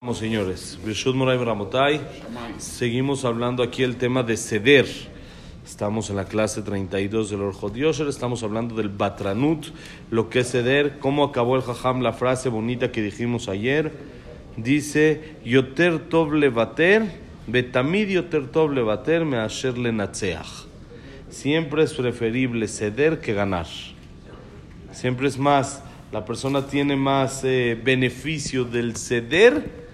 Vamos, señores. Seguimos hablando aquí el tema de ceder. Estamos en la clase 32 del Orjot Yosher. Estamos hablando del Batranut, lo que es ceder. ¿Cómo acabó el Jajam la frase bonita que dijimos ayer? Dice: Yoter tov levater, betamid yoter tov levater, me asher. Siempre es preferible ceder que ganar. Siempre es más, la persona tiene más eh, beneficio del ceder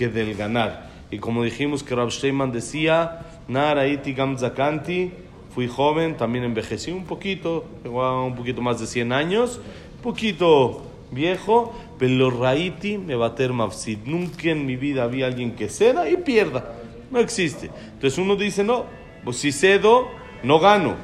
que del ganar. Y como dijimos que Rab Steinman decía, Naraiti Gam Zakanti, fui joven, también envejecí un poquito, un poquito más de 100 años, un poquito viejo, pero Raiti me va a ter mafsid. Nunca en mi vida había alguien que ceda y pierda. No existe. Entonces uno dice, no, pues si cedo, no gano.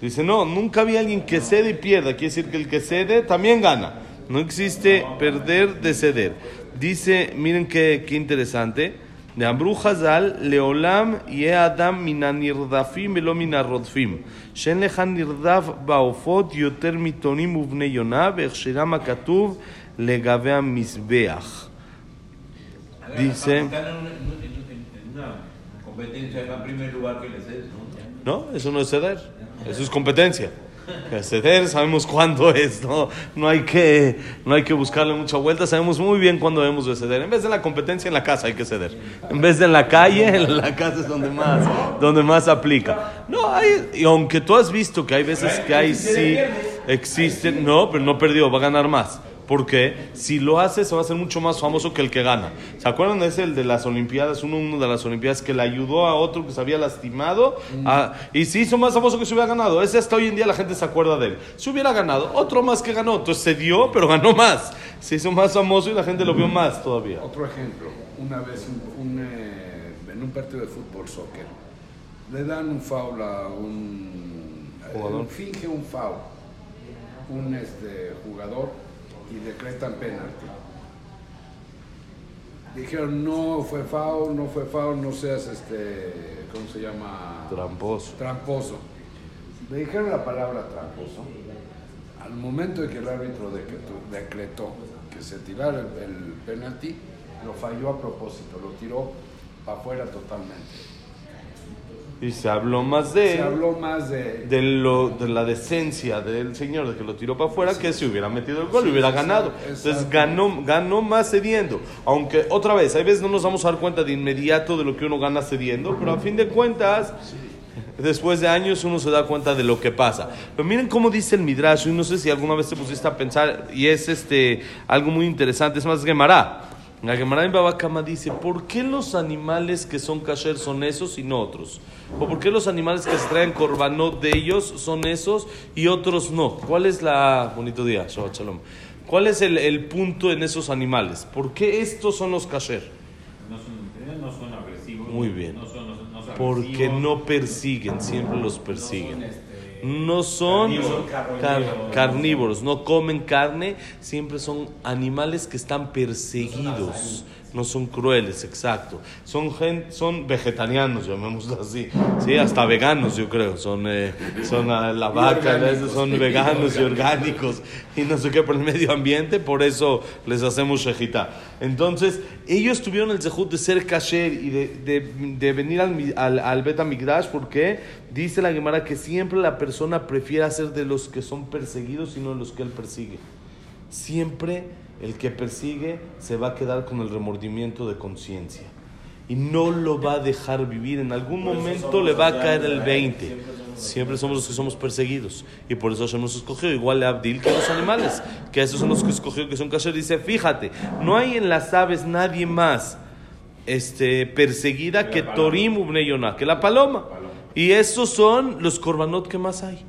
Dice, no, nunca había alguien que cede y pierda. Quiere decir que el que cede también gana. No existe perder de ceder. Dice, miren qué, qué interesante. De Ambru Hazal, Leolam Ye Adam Minanirdafim Velo Minarrodfim. Shen Lehan Nirdaf Baofot Yoter Mitonim Uvne Yonav, Echshiram Akatuv Legavea Misbeach. Dice. No, eso no es ceder. Eso es competencia. Ceder sabemos cuándo es, ¿no? No hay, que, no hay que buscarle mucha vuelta, sabemos muy bien cuándo debemos de ceder. En vez de la competencia en la casa hay que ceder. En vez de en la calle, en la casa es donde más, donde más aplica. No, hay, y aunque tú has visto que hay veces que hay sí existen, no, pero no perdió, va a ganar más. Porque si lo hace, se va a hacer mucho más famoso que el que gana. ¿Se acuerdan de ese, el de las Olimpiadas? Uno, uno de las Olimpiadas que le ayudó a otro que se había lastimado a- y se hizo más famoso que se hubiera ganado. Ese hasta hoy en día la gente se acuerda de él. Se hubiera ganado, otro más que ganó. Entonces se dio, pero ganó más. Se hizo más famoso y la gente lo vio más todavía. Otro ejemplo, una vez un- un, eh, en un partido de fútbol, soccer, le dan un foul a un Jugador. eh, finge un foul, un este, jugador y decretan penalti. Dijeron no fue foul, no fue foul, no seas este, ¿cómo se llama? Tramposo. tramposo. Le dijeron la palabra tramposo. Al momento de que el árbitro decretó, decretó que se tirara el, el penalti, lo falló a propósito, lo tiró para afuera totalmente. Y se habló más de Se habló más de... de, lo, de la decencia del señor de que lo tiró para afuera que si hubiera metido el gol Sí, hubiera ganado. entonces ganó ganó más cediendo. Aunque otra vez hay veces no nos vamos a dar cuenta de inmediato de lo que uno gana cediendo pero a fin de cuentas después de años uno se da cuenta de lo que pasa. Pero miren cómo dice el midrash y no sé si alguna vez te pusiste a pensar y es este algo muy interesante es más Gemara la Gemara en Baba Kama dice, ¿por qué los animales que son kasher son esos y no otros? ¿O por qué los animales que se traen korbanot de ellos son esos y otros no? ¿Cuál es la... Bonito día, Shabbat Shalom. ¿Cuál es el, el punto en esos animales? ¿Por qué estos son los kasher? No son, no son agresivos. Muy bien. No son, no son- no son Porque agresivos, no persiguen, siempre los persiguen. No este, No son Carnívoros, car- carnívoros, no comen carne, siempre son animales que están perseguidos, no son crueles, exacto. Son gen- son vegetarianos, llamémoslo así, sí, hasta veganos yo creo, son, eh, son ah, la vaca, son veganos y orgánicos y no sé qué por el medio ambiente, por eso les hacemos shejitá. Entonces, ellos tuvieron el zehut de ser kasher y de, de, de venir al, al, al Bet HaMikdash porque dice la Gemara que siempre la persona prefiere ser de los que son perseguidos y no de los que él persigue. Siempre el que persigue se va a quedar con el remordimiento de conciencia y no lo va a dejar vivir. En algún momento le va a caer el 20. Siempre somos los que somos perseguidos. Y por eso Hashem nos escogió, igual le Abdil que los animales, que esos son los que escogió, que son kasher. Dice, fíjate, no hay en las aves nadie más este, perseguida que Torim Ubne Yonah, que la paloma. Y esos son los korbanot que más hay.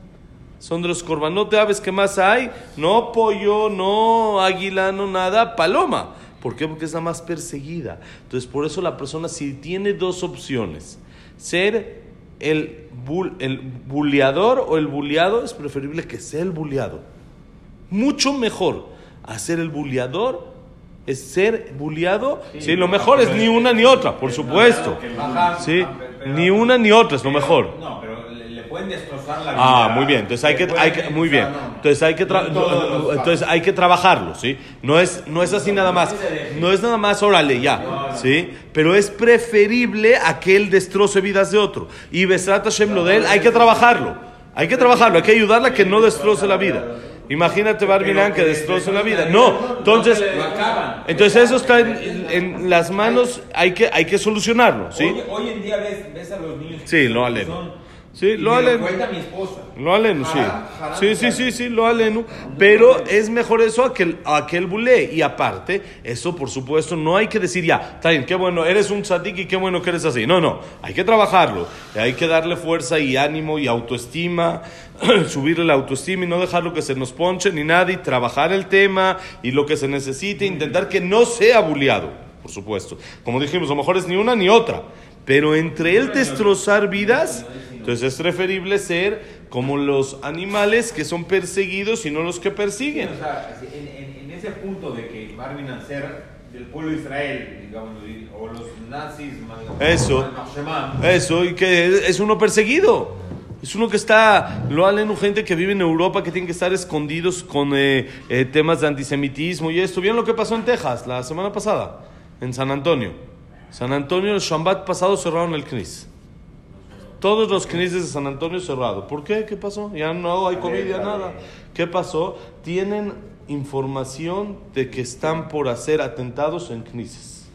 Son de los korbanot de aves que más hay. No pollo, no águila, no nada, paloma. ¿Por qué? Porque es la más perseguida. Entonces, por eso la persona, si tiene dos opciones, ser el, bul- el buleador o el buleado, es preferible que sea el buleado. Mucho mejor hacer el buleador es ser buleado. Sí, lo mejor es ni una ni otra, por supuesto. Sí, ni una ni otra es lo mejor. No, pero la vida. Ah, muy bien. Entonces hay que, hay que muy bien. no, no. Entonces hay que, No no, entonces hay que trabajarlo, ¿sí? No es, no es así nada más. No es nada más, órale, ya, ¿sí? Pero es preferible a que él destroce vidas de otro. Y Besrat Hashem lo de él, hay que trabajarlo. Hay que trabajarlo, hay que ayudarle a que no destroce la vida. Imagínate Barminan que destroce la vida. No, entonces, entonces eso está en, en las manos, hay que, hay que solucionarlo, ¿sí? Hoy, en día ves, a los niños. Sí, aleno. son- Sí, lo me aleno. cuenta mi esposa. Lo alenu, sí. Sí, sí, sí, sí, lo alenu. Pero es mejor eso a que, el- a que el bulé. Y aparte, eso por supuesto no hay que decir ya, está bien, qué bueno, eres un tzadik y qué bueno que eres así. No, no, hay que trabajarlo. Hay que darle fuerza y ánimo y autoestima, subirle la autoestima y no dejarlo que se nos ponche ni nada y trabajar el tema y lo que se necesite, intentar que no sea buleado, por supuesto. Como dijimos, a lo mejor es ni una ni otra. Pero entre él destrozar vidas, entonces es preferible ser como los animales que son perseguidos y no los que persiguen. O sea, en, en- en ese punto de que Marvin Nasser del pueblo de Israel, digamos, o los nazis, Eso. Eso, y que es uno perseguido. Es uno que está, lo aleno gente que vive en Europa que tienen que estar escondidos con eh, eh, temas de antisemitismo y esto. ¿Vieron lo que pasó en Texas la semana pasada? En San Antonio. San Antonio, el Shabbat pasado cerraron el CNIS. Todos los CNIS de San Antonio cerrado. ¿Por qué? ¿Qué pasó? Ya no hay COVID, ya nada. ¿Qué pasó? Tienen información de que están por hacer atentados en CNIS.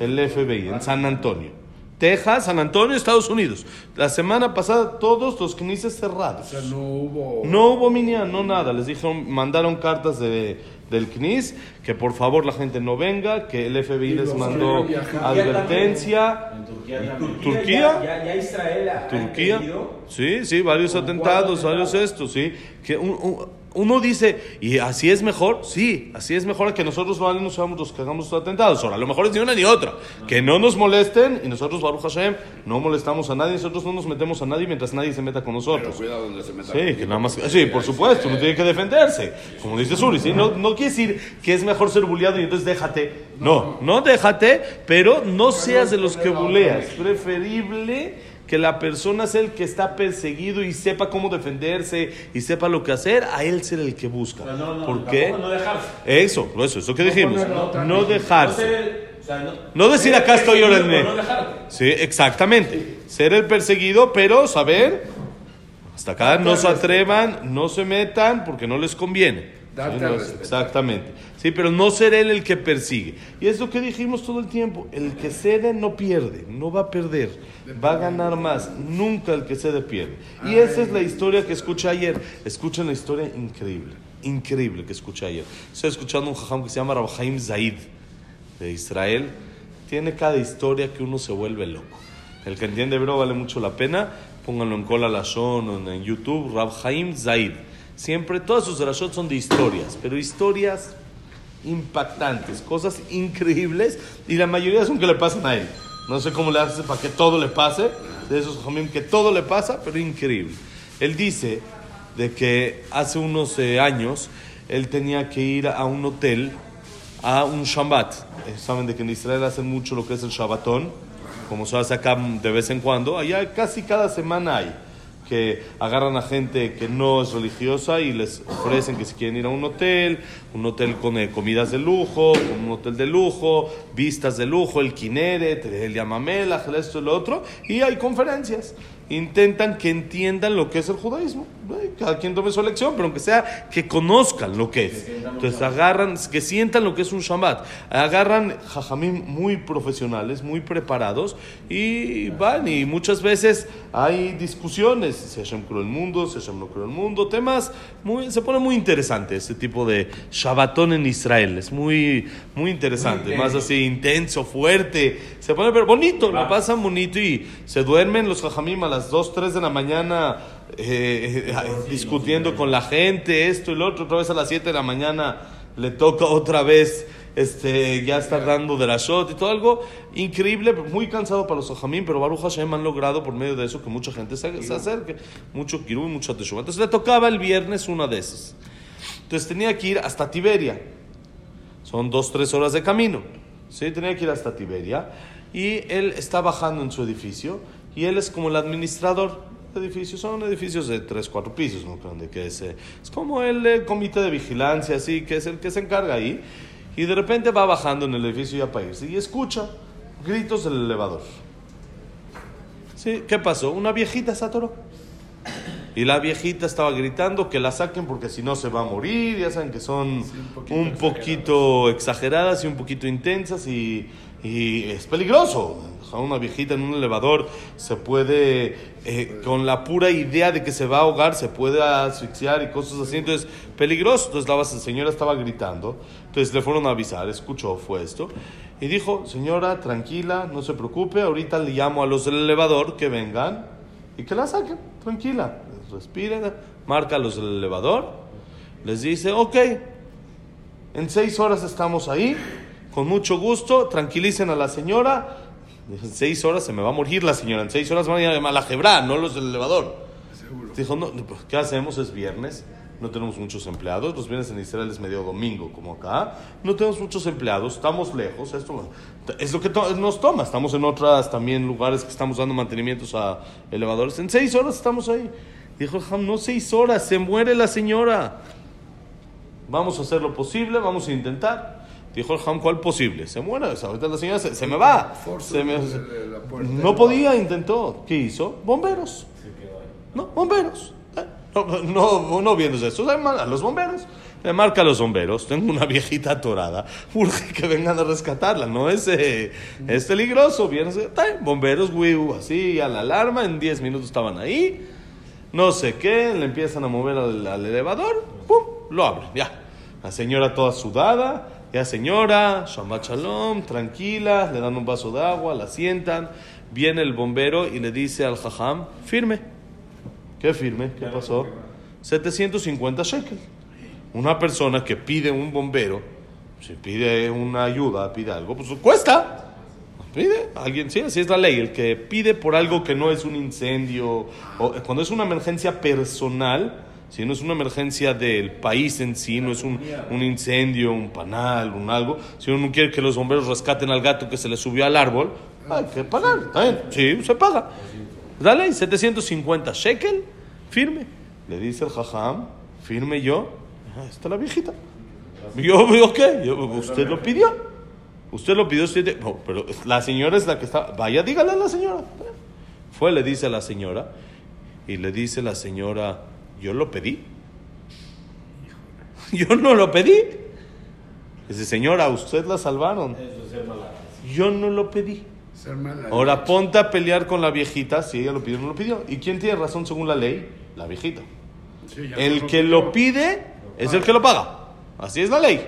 El FBI, en San Antonio. Texas, San Antonio, Estados Unidos. La semana pasada todos los CNIS O cerrados. sea, no hubo. No hubo minyan, no nada. Les dijeron, mandaron cartas de, del CNIS que por favor la gente no venga, que el FBI les mandó advertencia. En Turquía. Turquía, ¿Turquía? Ya, ya, ya Israel ha Turquía, sí, sí, varios atentados, varios estos, sí. Que un- un- uno dice, ¿y así es mejor? Sí, así es mejor que nosotros no no seamos los que hagamos los atentados. Ahora, a lo mejor es ni una ni otra. Que no nos molesten y nosotros, Baruch Hashem, no molestamos a nadie, nosotros no nos metemos a nadie mientras nadie se meta con Pero nosotros. cuidado donde se meta. Sí, que nada más. Sí, por supuesto, uno tiene que defenderse. Como dice Suri, ¿sí? No, no quiere decir que es mejor ser bulleado y entonces déjate. No, no déjate, pero no seas de los que buleas. Preferible que la persona sea el que está perseguido y sepa cómo defenderse y sepa lo que hacer, a él ser el que busca. O sea, no, no, ¿Por qué? No dejarse. Eso, eso, eso que dijimos. No dejarse. ser- o sea, no, decir, acá estoy, dejarte. Sí, exactamente. Ser el perseguido, pero saber, hasta acá no se atrevan, no se metan porque no les conviene. A no, exactamente. Sí, pero no ser él el que persigue. Y es lo que dijimos todo el tiempo. El que cede no pierde, no va a perder, va a ganar más. Nunca el que cede pierde. Y esa es la historia que escuché ayer. Escuchen la historia increíble, increíble que escuché ayer. Estoy escuchando un jajam que se llama Rabhaim Zaid de Israel. Tiene cada historia que uno se vuelve loco. El que entiende hebreo vale mucho la pena. Pónganlo en Cola Lashon o en YouTube. Rabhaim Zaid. Siempre, todas sus drashot son de historias, pero historias impactantes, cosas increíbles y la mayoría son que le pasan a él. No sé cómo le hace para que todo le pase, de esos jamim que todo le pasa, pero increíble. Él dice de que hace unos eh, años él tenía que ir a un hotel a un Shabbat. Eh, Saben de que en Israel hacen mucho lo que es el Shabbatón, como se hace acá de vez en cuando. Allá casi cada semana hay que agarran a gente que no es religiosa y les ofrecen que si quieren ir a un hotel, un hotel con eh, comidas de lujo, con un hotel de lujo, vistas de lujo, el Kineret, el Yamamela, esto y lo otro, y hay conferencias. Intentan que entiendan lo que es el judaísmo. Cada quien tome su elección, pero aunque sea que conozcan lo que es. Entonces agarran, que sientan lo que es un Shabbat. Agarran jajamim muy profesionales, muy preparados y van y muchas veces hay discusiones, si Hashem creó el mundo, si Hashem no creó el mundo, temas, muy, se pone muy interesante este tipo de Shabbatón en Israel, es muy, muy interesante, Muy más así intenso, fuerte, se pone pero bonito, lo pasan bonito y se duermen los jajamim a las 2, 3 de la mañana eh, eh, discutiendo con la gente, esto y lo otro, otra vez a las 7 de la mañana le toca otra vez este, ya estar dando de la shot y todo algo increíble, muy cansado para los Ojamín, pero Baruch Hashem han logrado por medio de eso que mucha gente se, se acerque, mucho kirú, mucha teshuva. Entonces le tocaba el viernes una de esas. Entonces tenía que ir hasta Tiberia. Son dos, tres horas de camino. Sí, tenía que ir hasta Tiberia. Y él está bajando en su edificio y él es como el administrador. edificios, son edificios de tres, cuatro pisos, no de que es, eh, es como el, eh, comité de vigilancia, así, que es el que se encarga ahí, y de repente va bajando en el edificio ya para irse, y escucha gritos del elevador. ¿Sí? ¿Qué pasó? Una viejita se atoró. Y la viejita estaba gritando que la saquen porque si no se va a morir. Ya saben que son un poquito, exageradas y un poquito intensas y, y es peligroso. A una viejita en un elevador se puede, eh, con la pura idea de que se va a ahogar, se puede asfixiar y cosas así. Entonces, peligroso. Entonces la señora estaba gritando. Entonces le fueron a avisar, escuchó, fue esto. Y dijo, señora, tranquila, no se preocupe, ahorita le llamo a los del elevador que vengan y que la saquen, tranquila respiren, marca los del elevador, les dice, ok, en seis horas estamos ahí, con mucho gusto, tranquilicen a la señora, en seis horas se me va a morir la señora, en seis horas van a ir a la jebra, no los del elevador. Dijo, no, pues, ¿qué hacemos? Es viernes, no tenemos muchos empleados, los viernes en Israel es medio domingo, como acá, no tenemos muchos empleados, estamos lejos, esto es lo que nos toma, estamos en otras también lugares que estamos dando mantenimientos a elevadores, en seis horas estamos ahí. Dijo no seis horas, se muere la señora. Vamos a hacer lo posible, vamos a intentar. Dijo el Ham, ¿cuál posible? Se muere, ahorita la señora se, me va. no podía, intentó. ¿Qué hizo? Bomberos. No, bomberos. Eh, no, no, no viendo eso, a los bomberos. Le marca a los bomberos, tengo una viejita atorada, urge que vengan a rescatarla, no es, eh, es peligroso, bomberos, así, a la alarma, en 10 minutos estaban ahí, no sé qué, le empiezan a mover al, elevador, ¡pum! Lo abren, ya. La señora toda sudada, ya señora, Shabbat Shalom, tranquila, le dan un vaso de agua, la sientan, viene el bombero y le dice al jajam, firme. ¿Qué firme? ¿Qué pasó? 750 shekels. Una persona que pide un bombero, si pide una ayuda, pide algo, pues cuesta. Pide, alguien, sí, así es la ley. El que pide por algo que no es un incendio, o cuando es una emergencia personal, si no es una emergencia del país en sí, no es un, un, incendio, un panal, un algo, si uno no quiere que los bomberos rescaten al gato que se le subió al árbol, hay que pagar, sí, se paga. Dale, 750 shekel, firme. Le dice el jajam, firme yo, ah, está la viejita. Yo, ok, usted lo pidió. Usted lo pidió siete. pero la señora es la que está. Vaya, dígale a la señora. Fue, le dice a la señora. Y le dice la señora: Yo lo pedí. Yo no lo pedí. Dice, señora, usted la salvaron. Yo no lo pedí. Ahora ponte a pelear con la viejita si ella lo pidió o no lo pidió. ¿Y quién tiene razón según la ley? La viejita. el que lo pide es el que lo paga. Así es la ley.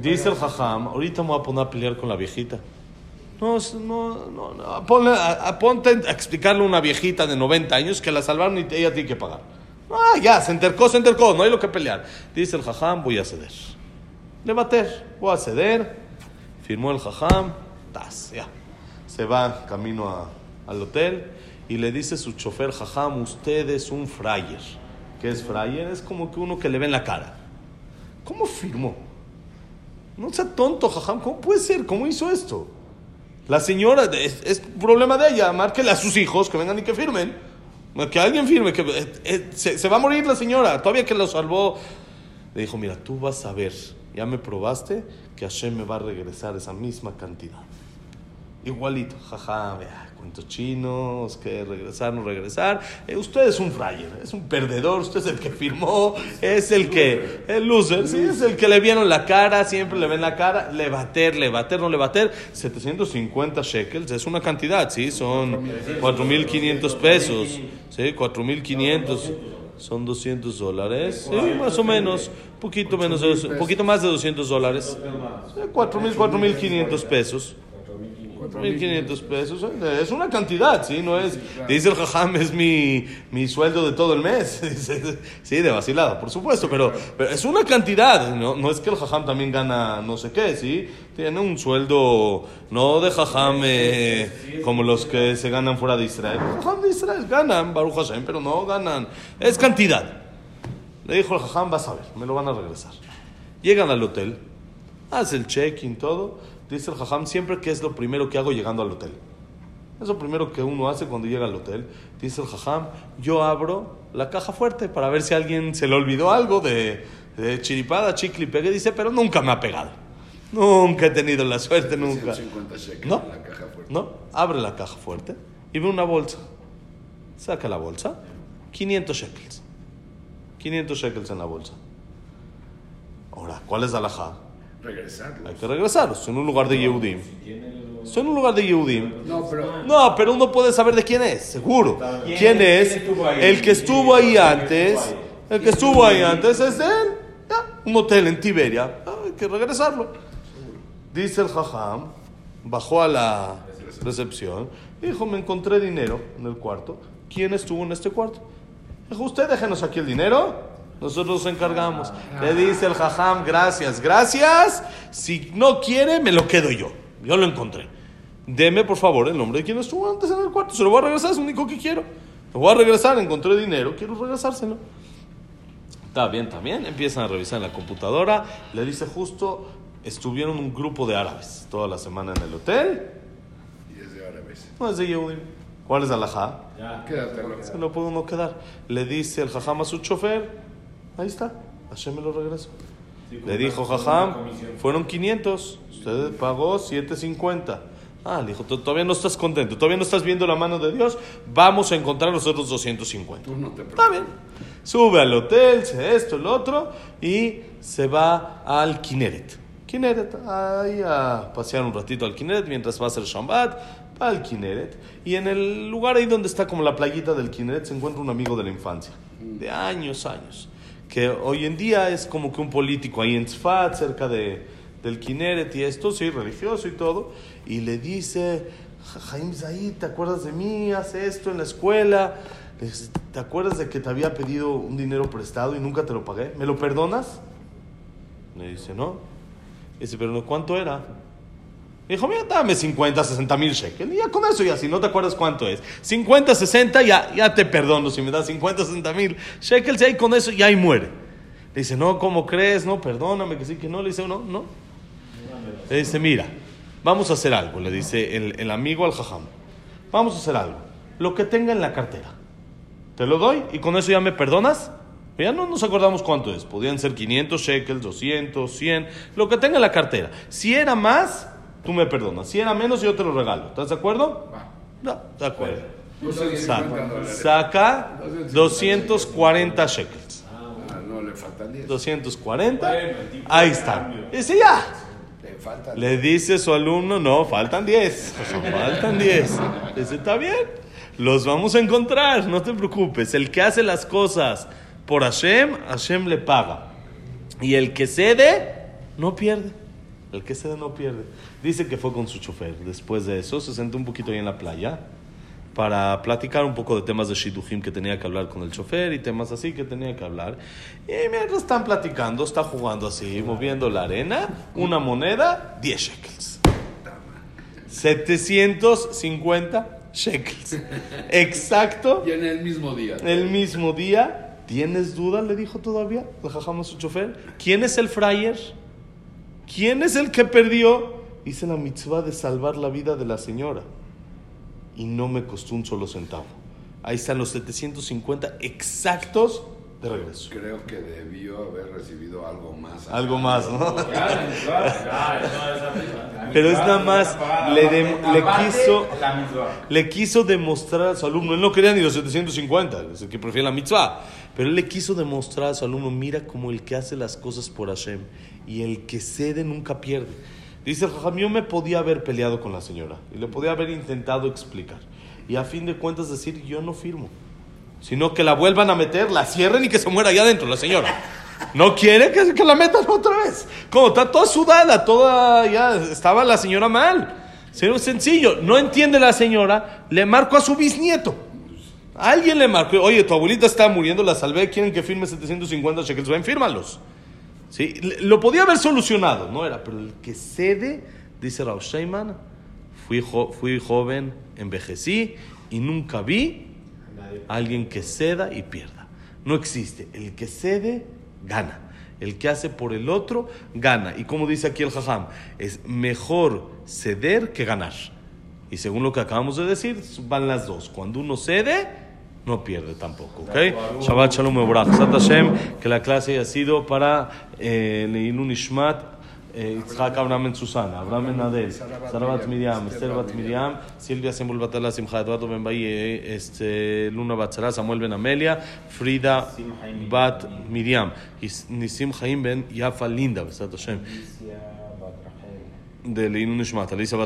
Dice el jajam, ahorita me voy a poner a pelear con la viejita. No, no, no, no. ponte a explicarle a una viejita de 90 años que la salvaron y ella tiene que pagar. Ah, ya, se entercó, se entercó, no hay lo que pelear. Dice el jajam, voy a ceder. Le bater, voy a ceder. Firmó el jajam, tas, ya. Se va camino al hotel y le dice su chofer, jajam, usted es un frayer. ¿Qué es frayer? Es como que uno que le ve en la cara. ¿Cómo firmó? No sea tonto, jajam, ¿cómo puede ser? ¿Cómo hizo esto? La señora, es, problema de ella, márquele a sus hijos que vengan y que firmen. Que alguien firme, que eh, eh, se, va a morir la señora, todavía que lo salvó. Le dijo, mira, tú vas a ver, ya me probaste que Hashem me va a regresar esa misma cantidad. Igualito, jaja, vea, cuentos chinos, que regresar, no regresar. Eh, usted es un frayer, es un perdedor, usted es el que firmó, es el que, el loser, sí, es el que le vieron la cara, siempre le ven la cara, le bater, le bater, no le bater. 750 shekels es una cantidad, sí, son 4.500 pesos, sí, 4.500 son 200 dólares, sí, más o menos, poquito menos, un poquito más de 200 dólares, 4.000, 4.500 pesos. 1.500 pesos. ¿eh? Es una cantidad, ¿sí? No es, dice el jajam, es mi, mi sueldo de todo el mes. sí, de vacilado, por supuesto, pero, pero es una cantidad. No, no, es que el jajam también gana no sé qué, ¿sí? Tiene un sueldo, no de jajam eh, como los que se ganan fuera de Israel. Los jajam de Israel ganan, Baruch Hashem, pero no ganan. Es cantidad. Le dijo el jajam, vas a ver, me lo van a regresar. Llegan al hotel, hace el check-in, todo Dice el jajam siempre que es lo primero que hago llegando al hotel. Es lo primero que uno hace cuando llega al hotel. Dice el jajam, yo abro la caja fuerte para ver si a alguien se le olvidó algo de, de chiripada, chicle y pegue. Dice, pero nunca me ha pegado. Nunca he tenido la suerte, nunca. 150 shekels No. la caja fuerte. No, abre la caja fuerte y ve una bolsa. Saca la bolsa, 500 shekels. 500 shekels en la bolsa. Ahora, ¿cuál es la alajá? Regresarlo. Hay que regresarlos. En un lugar de Yehudim. Son un lugar de Yehudim. No, pero No, pero uno puede saber de quién es, seguro. ¿Quién- ¿Quién es? El que estuvo ahí ¿Quién antes. El que estuvo ahí antes es de él. Ya, un hotel en Tiberia. Ah, Hay que regresarlo. Dice el jajam, bajó a la recepción, dijo, me encontré dinero en el cuarto. ¿Quién estuvo en este cuarto? Dijo, usted déjenos aquí el dinero, nosotros nos encargamos. Le dice el jajam, gracias, gracias. Si no quiere, me lo quedo yo. Yo lo encontré. Deme, por favor, el nombre de quien estuvo antes en el cuarto. Se lo voy a regresar, es lo único que quiero. Lo voy a regresar, encontré dinero, quiero regresárselo. Está bien, bien. Empiezan a revisar en la computadora. Le dice justo, estuvieron un grupo de árabes toda la semana en el hotel. y es de árabes. No es de Yehudim. ¿Cuál es Alajá? Ya. Quédatelo. Se lo puede uno quedar. Le dice el jajam a su chofer, ahí está, Hashem me lo. Sí, con Le dijo jajam, fueron 500, usted pagó 750. Ah, le dijo, "Tú todavía no estás contento, todavía no estás viendo la mano de Dios, vamos a encontrar los otros 250. Tú no te Está bien. Sube al hotel, se esto, el otro, y se va al Kineret. Kineret, ahí a pasear un ratito al Kineret mientras va a hacer Shambat, va al Kineret. Y en el lugar ahí donde está como la playita del Kineret se encuentra un amigo de la infancia, de años, años, que hoy en día es como que un político ahí en Tzfat, cerca de, del Kineret y esto, sí, religioso y todo, y le dice, "Ja- Jaim Zaid, ¿te acuerdas de mí? Hace esto en la escuela. ¿te acuerdas de que te había pedido un dinero prestado y nunca te lo pagué? ¿Me lo perdonas? Le dice, no. Dice, pero ¿cuánto era? Dijo, mira, dame 50, 60 mil shekels. Y ya con eso, ya, si no te acuerdas cuánto es. 50, 60, ya, ya te perdono. Si me das 50, 60 mil shekels, y ahí con eso ya ahí muere. Le dice, no, ¿cómo crees? No, perdóname, que sí, que no. Le dice, no, no. Le dice, mira, vamos a hacer algo. Le dice el, el amigo al jajam. Vamos a hacer algo. Lo que tenga en la cartera. Te lo doy y con eso ya me perdonas. Ya no nos acordamos cuánto es. Podían ser 500 shekels, 200, 100, lo que tenga en la cartera. Si era más, tú me perdonas. Si era menos, yo te lo regalo. ¿Estás de acuerdo? Va. No, de acuerdo. 250 Saca, saca 240 shekels. Ah, no, le faltan 10. 240. Bueno, el tipo Ahí está. Dice ya. Le dice su alumno, no, faltan 10. Faltan 10. Dice, está bien. Los vamos a encontrar, no te preocupes. El que hace las cosas por Hashem, Hashem le paga. Y el que cede, no pierde. El que cede no pierde. Dice que fue con su chofer. Después de eso, se sentó un poquito ahí en la playa para platicar un poco de temas de Shidujim que tenía que hablar con el chofer y temas así que tenía que hablar. Y mientras están platicando, está jugando así, moviendo la arena, una moneda, 10 shekels. 750 shekels. Exacto. Y en el mismo día. El mismo día. ¿Tienes duda? Le dijo todavía el jajam a su chofer. ¿Quién es el frayer? ¿Quién es el que perdió? Hice la mitzvah de salvar la vida de la señora. Y no me costó un solo centavo. Ahí están los 750 exactos de regreso. Creo que debió haber recibido algo más. Algo más, ¿no? Pero es nada más, le de- le Aparte, quiso- La misma. Le quiso demostrar a su alumno, él no quería ni los 750, es el que prefiere la mitzvah, pero él le quiso demostrar a su alumno, mira como el que hace las cosas por Hashem y el que cede nunca pierde. Dice el Jajam, me podía haber peleado con la señora y le podía haber intentado explicar. Y a fin de cuentas decir, yo no firmo. Sino que la vuelvan a meter, la cierren y que se muera allá adentro la señora. No quiere que, la metan otra vez. Como está toda sudada, toda ya estaba la señora mal. Sencillo, no entiende la señora, le marco a su bisnieto. Alguien le marcó, oye, tu abuelita está muriendo, la salvé, quieren que firme 750 shekels, ven, fírmalos. ¿Sí? Lo podía haber solucionado, no era, pero el que cede, dice Rav Sheiman, fui, jo- fui joven, envejecí y nunca vi a alguien que ceda y pierda. No existe. El que cede, gana. El que hace por el otro, gana. Y como dice aquí el Jajam, es mejor ceder que ganar. Y según lo que acabamos de decir, van las dos. Cuando uno cede, no pierde tampoco. ¿ok? Shabbat Shalom Mevorach. Sat Hashem, que la clase haya sido para eh, Leilun Ishmat. eh, Yitzhak Abraham en Susana, Abraham en Adel, Sara Bat Miriam, Esther Bat Miriam, Silvia Sembul Batala, Simcha Eduardo Ben Baye, este, Luna Batzara, Samuel Ben Amelia, Frida Bat Miriam, y Nisim Chaim Ben Yafa Linda, Besat Hashem, de Leilun Ishmat, Alicia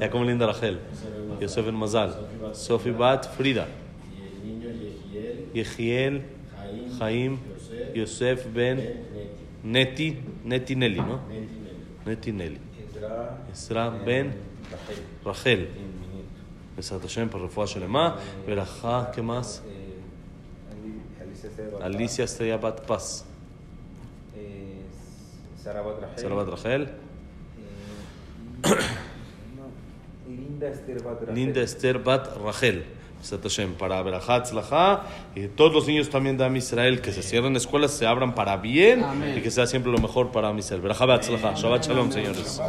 יעקב בן רחל. יוסף בן מזל. סופי בת פרידה. יחיאל, חיים, יוסף בן נטי, נטי נלי, ¿no? נטי נלי. עזרא בן רחל. בעזרת השם, ברפואה שלמה, ולאחר כמס, אליסיה אסטריה בת פס. Sara Bat Rachel. שרה בת רחל. y Linda Esther Bat Rachel. Linda Esther Bat Rachel. Para y todos los niños también de Am Israel que se cierren escuelas, se abran para bien y que sea siempre lo mejor para Am Israel. Shabbat Shalom, señores.